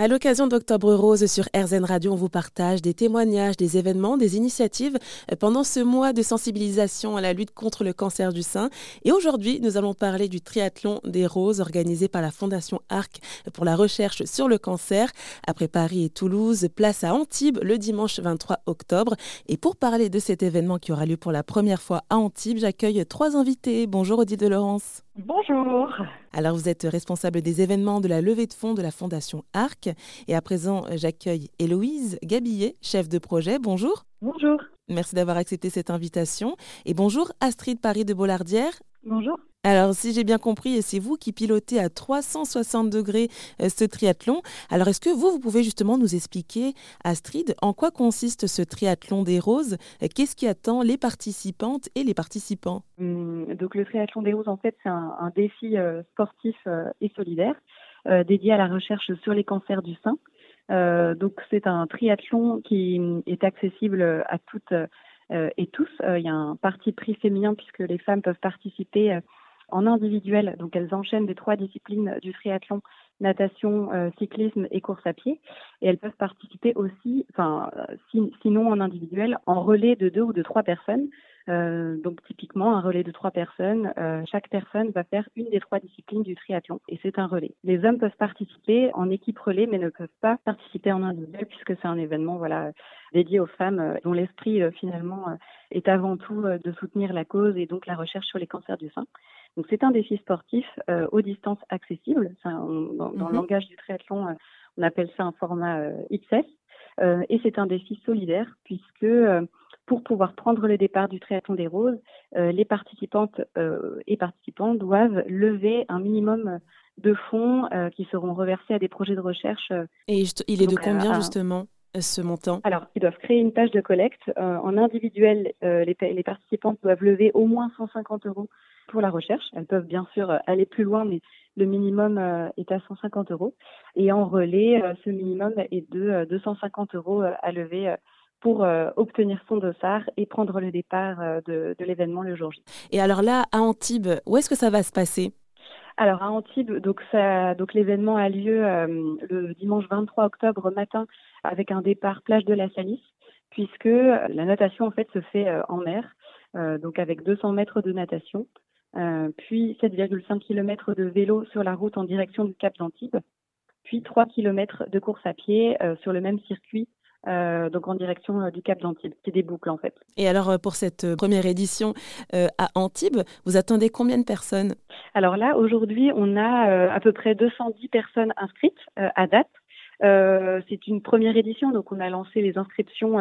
À l'occasion d'Octobre Rose sur RZN Radio, on vous partage des témoignages, des événements, des initiatives pendant ce mois de sensibilisation à la lutte contre le cancer du sein. Et aujourd'hui, nous allons parler du triathlon des roses organisé par la Fondation ARC pour la recherche sur le cancer. Après Paris et Toulouse, place à Antibes le dimanche 23 octobre. Et pour parler de cet événement qui aura lieu pour la première fois à Antibes, j'accueille trois invités. Bonjour Odile de Laurence. Bonjour. Alors vous êtes responsable des événements de la levée de fonds de la Fondation ARC. Et à présent, j'accueille Héloïse Gabillet, chef de projet. Bonjour. Bonjour. Merci d'avoir accepté cette invitation. Et bonjour Astrid Paris de Bollardière. Bonjour. Alors, si j'ai bien compris, c'est vous qui pilotez à 360 degrés euh, ce triathlon. Alors, est-ce que vous, vous pouvez justement nous expliquer, Astrid, en quoi consiste ce triathlon des roses? Qu'est-ce qui attend les participantes et les participants? Hum, Donc, le triathlon des roses, en fait, c'est un, défi euh, sportif euh, et solidaire dédié à la recherche sur les cancers du sein. donc, c'est un triathlon qui est accessible à toutes et tous. il y a un parti pris féminin puisque les femmes peuvent participer en individuel. Donc elles enchaînent les trois disciplines du triathlon, natation, euh, cyclisme et course à pied. Et elles peuvent participer aussi, enfin sinon en individuel, en relais de deux ou de trois personnes. Euh, donc typiquement un relais de trois personnes, euh, chaque personne va faire une des trois disciplines du triathlon et c'est un relais. Les hommes peuvent participer en équipe relais mais ne peuvent pas participer en individuel puisque c'est un événement voilà dédié aux femmes dont l'esprit finalement est avant tout de soutenir la cause et donc la recherche sur les cancers du sein. Donc c'est un défi sportif euh, aux distances accessibles. dans, le mhm. langage du triathlon, euh, on appelle ça un format euh, XS. et c'est un défi solidaire puisque pour pouvoir prendre le départ du triathlon des roses, les participantes et participants doivent lever un minimum de fonds qui seront reversés à des projets de recherche. Et il est de combien justement? Ce montant Alors, ils doivent créer une page de collecte. en individuel, les, les, participantes doivent lever au moins 150 euros pour la recherche. Elles peuvent bien sûr euh, aller plus loin, mais le minimum euh, est à 150 euros. Et en relais, euh, ce minimum est de 250 euros à lever pour obtenir son dossard et prendre le départ de, l'événement le jour J. Et alors là, à Antibes, où est-ce que ça va se passer? Alors à Antibes, donc, l'événement a lieu le dimanche 23 octobre matin avec un départ plage de la Salisse, puisque la natation en fait se fait en mer, donc avec 200 mètres de natation. Euh, puis 7,5 km de vélo sur la route en direction du Cap d'Antibes, puis 3 km de course à pied euh, sur le même circuit euh, donc en direction du Cap d'Antibes. C'est des boucles en fait. Et alors pour cette première édition à Antibes, vous attendez combien de personnes? Alors là, aujourd'hui, on a à peu près 210 personnes inscrites à date. Euh, c'est une première édition, donc on a lancé les inscriptions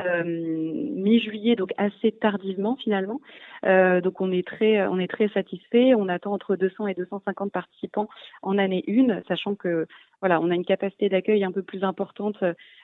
euh, mi-juillet, donc assez tardivement finalement. Euh, donc on est très, on est très satisfait. On attend entre 200 et 250 participants en année une, sachant que voilà, on a une capacité d'accueil un peu plus importante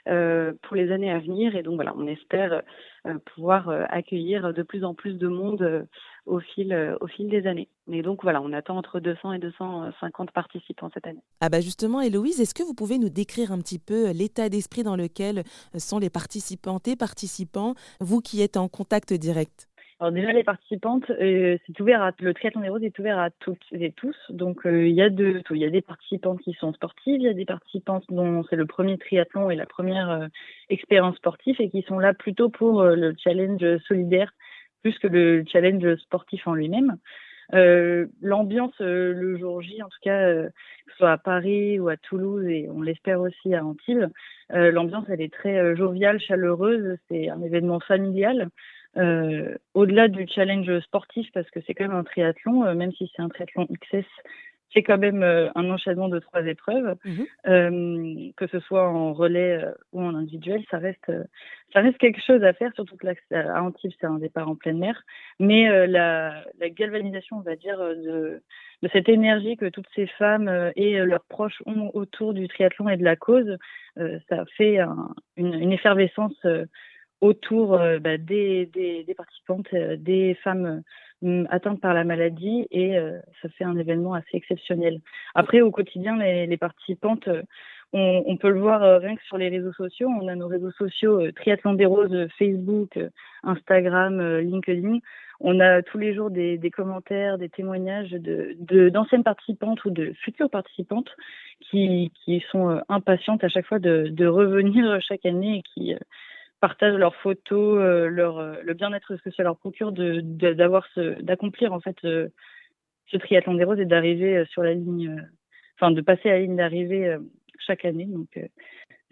euh, pour les années à venir, et donc voilà, on espère euh, pouvoir accueillir de plus en plus de monde au fil, au fil des années. Mais donc voilà, on attend entre 200 et 250 participants cette année. Ah bah justement, Héloïse, est-ce que vous pouvez nous décrire un petit peu l'état d'esprit dans lequel sont les participantes et participants, vous qui êtes en contact direct? Alors déjà les participantes, euh, c'est ouvert à le triathlon des roses est ouvert à toutes et tous. Donc euh, il y a des participantes qui sont sportives, il y a des participantes dont c'est le premier triathlon et la première euh, expérience sportive et qui sont là plutôt pour le challenge solidaire plus que le challenge sportif en lui-même. L'ambiance le jour J, en tout cas, que ce soit à Paris ou à Toulouse et on l'espère aussi à Antibes, l'ambiance elle est très joviale, chaleureuse. C'est un événement familial. Euh, au-delà du challenge sportif, parce que c'est quand même un triathlon, euh, même si c'est un triathlon XS, c'est quand même euh, un enchaînement de trois épreuves, mhm. que ce soit en relais ou en individuel, ça reste, ça reste quelque chose à faire, surtout que là, à Antibes, c'est un départ en pleine mer. Mais la, la, galvanisation, on va dire, de, de, cette énergie que toutes ces femmes et leurs proches ont autour du triathlon et de la cause, ça fait une, une, effervescence autour euh, bah, des, participantes, euh, des femmes euh, atteintes par la maladie et ça fait un événement assez exceptionnel. Après, au quotidien, les, participantes, on, peut le voir rien que sur les réseaux sociaux. On a nos réseaux sociaux Triathlon des Roses, Facebook, Instagram, LinkedIn. on a tous les jours des, commentaires, des témoignages d'anciennes participantes ou de futures participantes qui, qui sont impatientes à chaque fois de, de revenir chaque année et qui partagent leurs photos, euh, leur, euh, le bien-être que ça leur procure de, ce, d'accomplir en fait ce, triathlon des roses et d'arriver euh, sur la ligne, enfin de passer à la ligne d'arrivée chaque année. Donc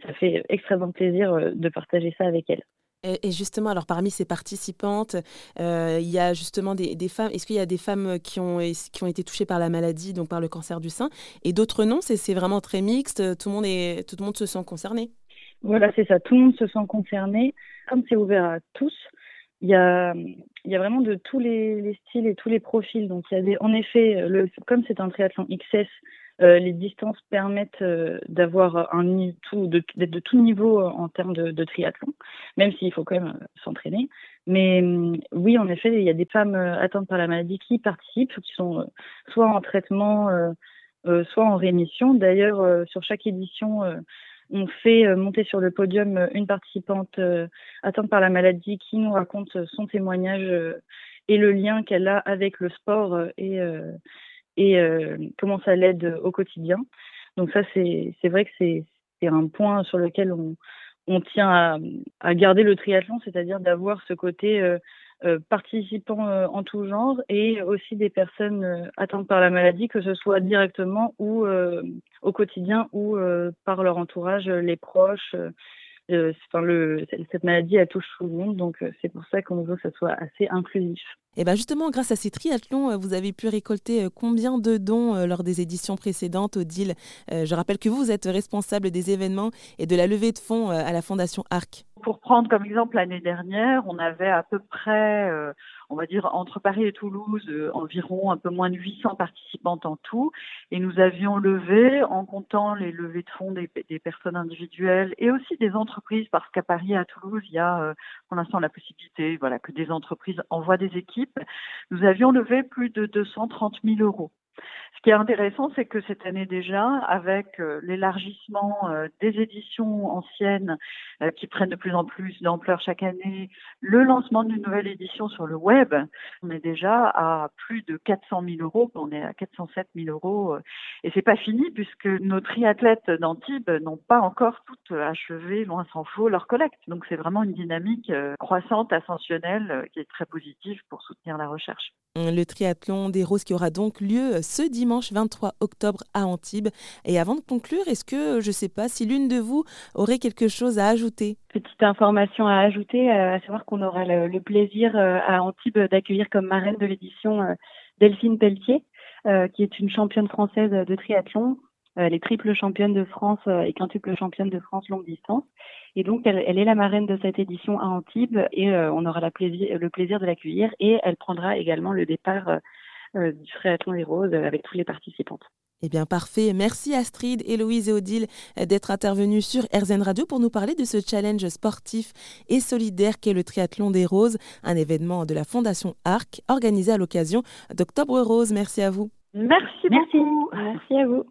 ça fait extrêmement plaisir de partager ça avec elles. Et justement, alors parmi ces participantes, il y a justement des, femmes. Est-ce qu'il y a des femmes qui ont, qui ont été touchées par la maladie, donc par le cancer du sein, et d'autres non? C'est vraiment très mixte. Tout le monde est, tout le monde se sent concerné. Voilà, c'est ça. Tout le monde se sent concerné. Comme c'est ouvert à tous, il y a, vraiment de tous les, styles et tous les profils. Donc, il y a des, en effet, comme c'est un triathlon XS, euh, les distances permettent euh, d'avoir un tout, d'être de, tout niveau en termes de, triathlon, même s'il faut quand même euh, s'entraîner. Mais oui, en effet, il y a des femmes atteintes par la maladie qui participent, qui sont soit en traitement, soit en rémission. D'ailleurs, sur chaque édition, on fait euh, monter sur le podium euh, une participante euh, atteinte par la maladie qui nous raconte son témoignage et le lien qu'elle a avec le sport et, comment ça l'aide au quotidien. Donc ça, c'est vrai que c'est un point sur lequel on, on tient à, garder le triathlon, c'est-à-dire d'avoir ce côté participants euh, en tout genre et aussi des personnes euh, atteintes par la maladie, que ce soit directement ou au quotidien ou par leur entourage, les proches. Cette maladie, elle touche tout le monde, donc c'est pour ça qu'on veut que ça soit assez inclusif. Et bien justement, grâce à ces triathlons, vous avez pu récolter combien de dons lors des éditions précédentes, Odile? Je rappelle que vous êtes responsable des événements et de la levée de fonds à la Fondation ARC. Pour prendre comme exemple l'année dernière, on avait à peu près, euh, on va dire entre Paris et Toulouse, euh, environ un peu moins de 800 participantes en tout, et nous avions levé, en comptant les levées de fonds des, personnes individuelles et aussi des entreprises, parce qu'à Paris et à Toulouse, il y a euh, pour l'instant la possibilité, voilà, que des entreprises envoient des équipes. Nous avions levé plus de 230 000 euros. Ce qui est intéressant, c'est que cette année déjà, avec euh, l'élargissement euh, des éditions anciennes euh, qui prennent de plus en plus d'ampleur chaque année, le lancement d'une nouvelle édition sur le web, on est déjà à plus de 400 000 euros, on est à 407 000 euros. et c'est pas fini puisque nos triathlètes d'Antibes n'ont pas encore toutes achevé, loin s'en faut, leur collecte. Donc c'est vraiment une dynamique croissante, ascensionnelle, qui est très positive pour soutenir la recherche. Le triathlon des roses qui aura donc lieu ce dimanche 23 octobre à Antibes. Et avant de conclure, est-ce que, je ne sais pas, si l'une de vous aurait quelque chose à ajouter? Petite information à ajouter, euh, à savoir qu'on aura le, plaisir euh, à Antibes d'accueillir comme marraine de l'édition euh, Delphine Pelletier, qui est une championne française de triathlon elle est triple championne de France et quintuple championne de France longue distance. Et donc, elle, est la marraine de cette édition à Antibes et euh, on aura le plaisir de l'accueillir. Et elle prendra également le départ euh, euh, du triathlon des roses avec tous les participantes. Eh bien, parfait. Merci Astrid, Héloïse et Odile d'être intervenues sur RZN Radio pour nous parler de ce challenge sportif et solidaire qu'est le Triathlon des Roses, un événement de la Fondation ARC organisé à l'occasion d'Octobre Rose. Merci à vous. Merci beaucoup. Merci à vous.